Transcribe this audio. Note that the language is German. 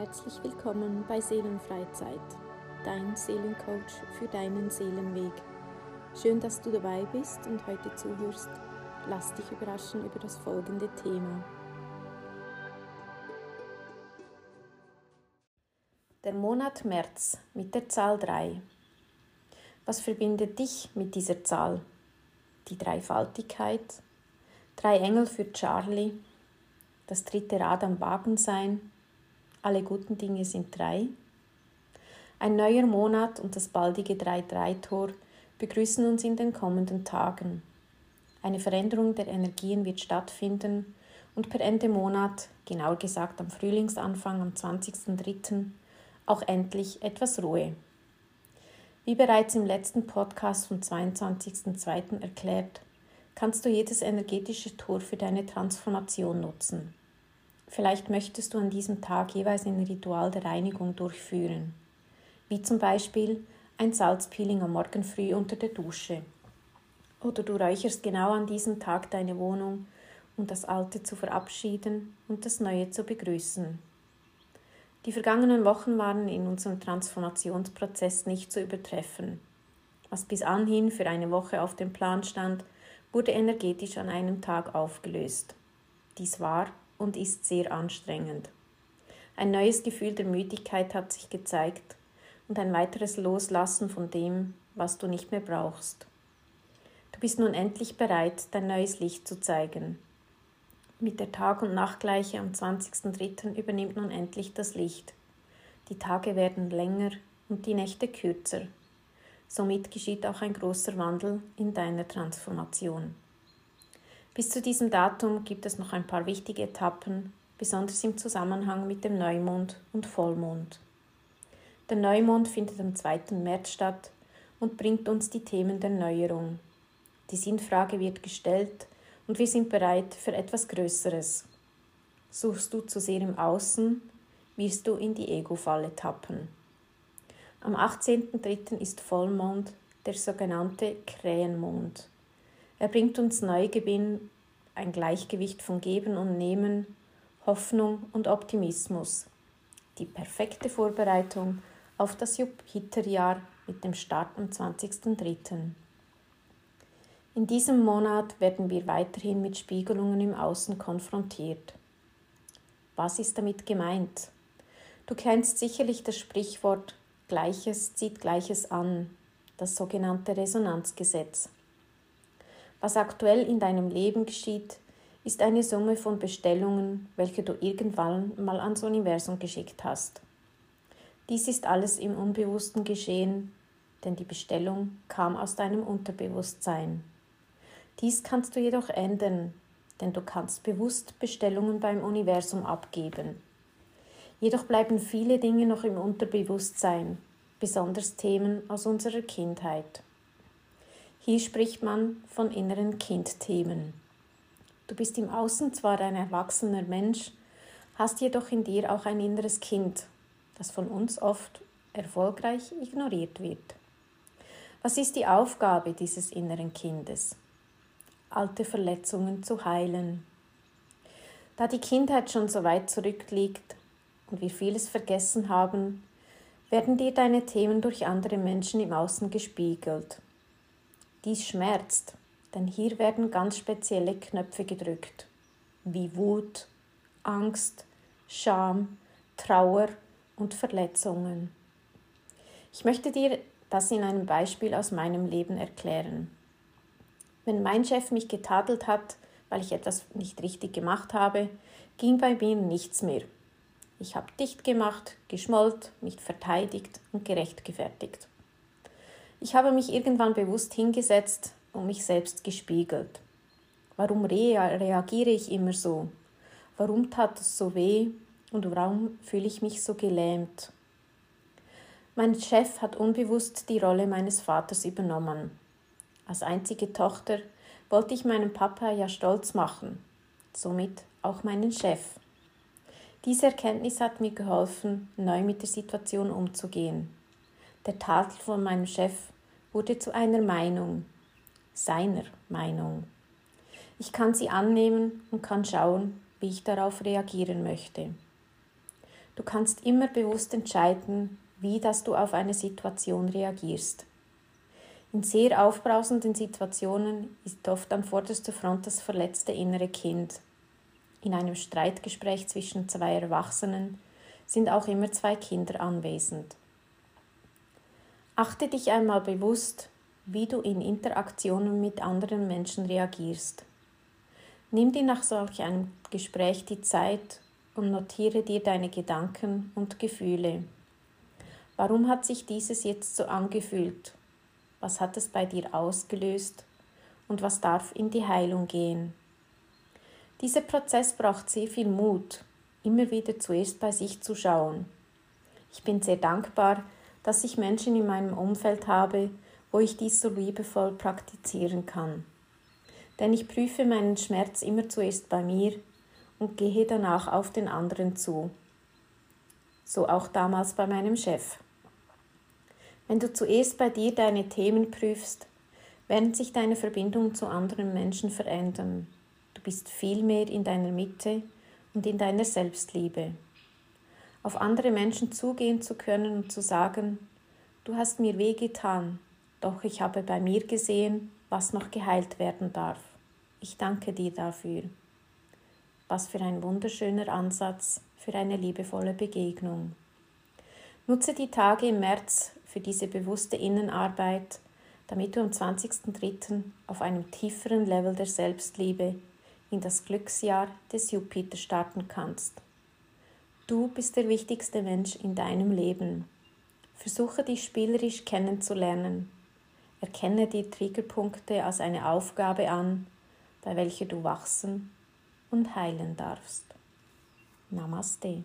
Herzlich willkommen bei Seelenfreizeit, dein Seelencoach für deinen Seelenweg. Schön, dass du dabei bist und heute zuhörst. Lass dich überraschen über das folgende Thema. Der Monat März mit der Zahl 3. Was verbindet dich mit dieser Zahl? Die Dreifaltigkeit, drei Engel für Charlie, das dritte Rad am Wagen sein, alle guten Dinge sind drei. Ein neuer Monat und das baldige 3-3-Tor begrüßen uns in den kommenden Tagen. Eine Veränderung der Energien wird stattfinden und per Ende Monat, genauer gesagt am Frühlingsanfang am 20.03., auch endlich etwas Ruhe. Wie bereits im letzten Podcast vom 22.02. erklärt, kannst du jedes energetische Tor für deine Transformation nutzen. Vielleicht möchtest du an diesem Tag jeweils ein Ritual der Reinigung durchführen, wie zum Beispiel ein Salzpeeling am Morgen früh unter der Dusche. Oder du räucherst genau an diesem Tag deine Wohnung, um das Alte zu verabschieden und das Neue zu begrüßen. Die vergangenen Wochen waren in unserem Transformationsprozess nicht zu übertreffen. Was bis anhin für eine Woche auf dem Plan stand, wurde energetisch an einem Tag aufgelöst. Dies war und ist sehr anstrengend. Ein neues Gefühl der Müdigkeit hat sich gezeigt und ein weiteres Loslassen von dem, was du nicht mehr brauchst. Du bist nun endlich bereit, dein neues Licht zu zeigen. Mit der Tag- und Nachtgleiche am 20.03. übernimmt nun endlich das Licht. Die Tage werden länger und die Nächte kürzer. Somit geschieht auch ein großer Wandel in deiner Transformation. Bis zu diesem Datum gibt es noch ein paar wichtige Etappen, besonders im Zusammenhang mit dem Neumond und Vollmond. Der Neumond findet am 2. März statt und bringt uns die Themen der Neuerung. Die Sinnfrage wird gestellt und wir sind bereit für etwas Größeres. Suchst du zu sehr im Außen, wirst du in die Ego-Falle tappen. Am 18.03. ist Vollmond, der sogenannte Krähenmond. Er bringt uns Neugewinn, ein Gleichgewicht von Geben und Nehmen, Hoffnung und Optimismus. Die perfekte Vorbereitung auf das Jupiterjahr mit dem Start am 20.03. In diesem Monat werden wir weiterhin mit Spiegelungen im Außen konfrontiert. Was ist damit gemeint? Du kennst sicherlich das Sprichwort Gleiches zieht Gleiches an, das sogenannte Resonanzgesetz. Was aktuell in deinem Leben geschieht, ist eine Summe von Bestellungen, welche du irgendwann mal ans Universum geschickt hast. Dies ist alles im Unbewussten geschehen, denn die Bestellung kam aus deinem Unterbewusstsein. Dies kannst du jedoch ändern, denn du kannst bewusst Bestellungen beim Universum abgeben. Jedoch bleiben viele Dinge noch im Unterbewusstsein, besonders Themen aus unserer Kindheit. Hier spricht man von inneren Kindthemen. Du bist im Außen zwar ein erwachsener Mensch, hast jedoch in dir auch ein inneres Kind, das von uns oft erfolgreich ignoriert wird. Was ist die Aufgabe dieses inneren Kindes? Alte Verletzungen zu heilen. Da die Kindheit schon so weit zurückliegt und wir vieles vergessen haben, werden dir deine Themen durch andere Menschen im Außen gespiegelt. Dies schmerzt, denn hier werden ganz spezielle Knöpfe gedrückt, wie Wut, Angst, Scham, Trauer und Verletzungen. Ich möchte dir das in einem Beispiel aus meinem Leben erklären. Wenn mein Chef mich getadelt hat, weil ich etwas nicht richtig gemacht habe, ging bei mir nichts mehr. Ich habe dicht gemacht, geschmollt, mich verteidigt und gerechtfertigt. Ich habe mich irgendwann bewusst hingesetzt und mich selbst gespiegelt. Warum reagiere ich immer so? Warum tat es so weh und warum fühle ich mich so gelähmt? Mein Chef hat unbewusst die Rolle meines Vaters übernommen. Als einzige Tochter wollte ich meinen Papa ja stolz machen, somit auch meinen Chef. Diese Erkenntnis hat mir geholfen, neu mit der Situation umzugehen. Der Tadel von meinem Chef wurde zu einer Meinung, seiner Meinung. Ich kann sie annehmen und kann schauen, wie ich darauf reagieren möchte. Du kannst immer bewusst entscheiden, wie dass du auf eine Situation reagierst. In sehr aufbrausenden Situationen ist oft an vorderster Front das verletzte innere Kind. In einem Streitgespräch zwischen zwei Erwachsenen sind auch immer zwei Kinder anwesend. Achte dich einmal bewusst, wie du in Interaktionen mit anderen Menschen reagierst. Nimm dir nach solch einem Gespräch die Zeit und notiere dir deine Gedanken und Gefühle. Warum hat sich dieses jetzt so angefühlt? Was hat es bei dir ausgelöst? Und was darf in die Heilung gehen? Dieser Prozess braucht sehr viel Mut, immer wieder zuerst bei sich zu schauen. Ich bin sehr dankbar, dass ich Menschen in meinem Umfeld habe, wo ich dies so liebevoll praktizieren kann. Denn ich prüfe meinen Schmerz immer zuerst bei mir und gehe danach auf den anderen zu. So auch damals bei meinem Chef. Wenn du zuerst bei dir deine Themen prüfst, werden sich deine Verbindungen zu anderen Menschen verändern. Du bist viel mehr in deiner Mitte und in deiner Selbstliebe. Auf andere Menschen zugehen zu können und zu sagen, du hast mir wehgetan, doch ich habe bei mir gesehen, was noch geheilt werden darf. Ich danke dir dafür. Was für ein wunderschöner Ansatz für eine liebevolle Begegnung. Nutze die Tage im März für diese bewusste Innenarbeit, damit du am 20.03. auf einem tieferen Level der Selbstliebe in das Glücksjahr des Jupiter starten kannst. Du bist der wichtigste Mensch in deinem Leben. Versuche dich spielerisch kennenzulernen Erkenne die Triggerpunkte als eine Aufgabe an, bei welcher du wachsen und heilen darfst. Namaste.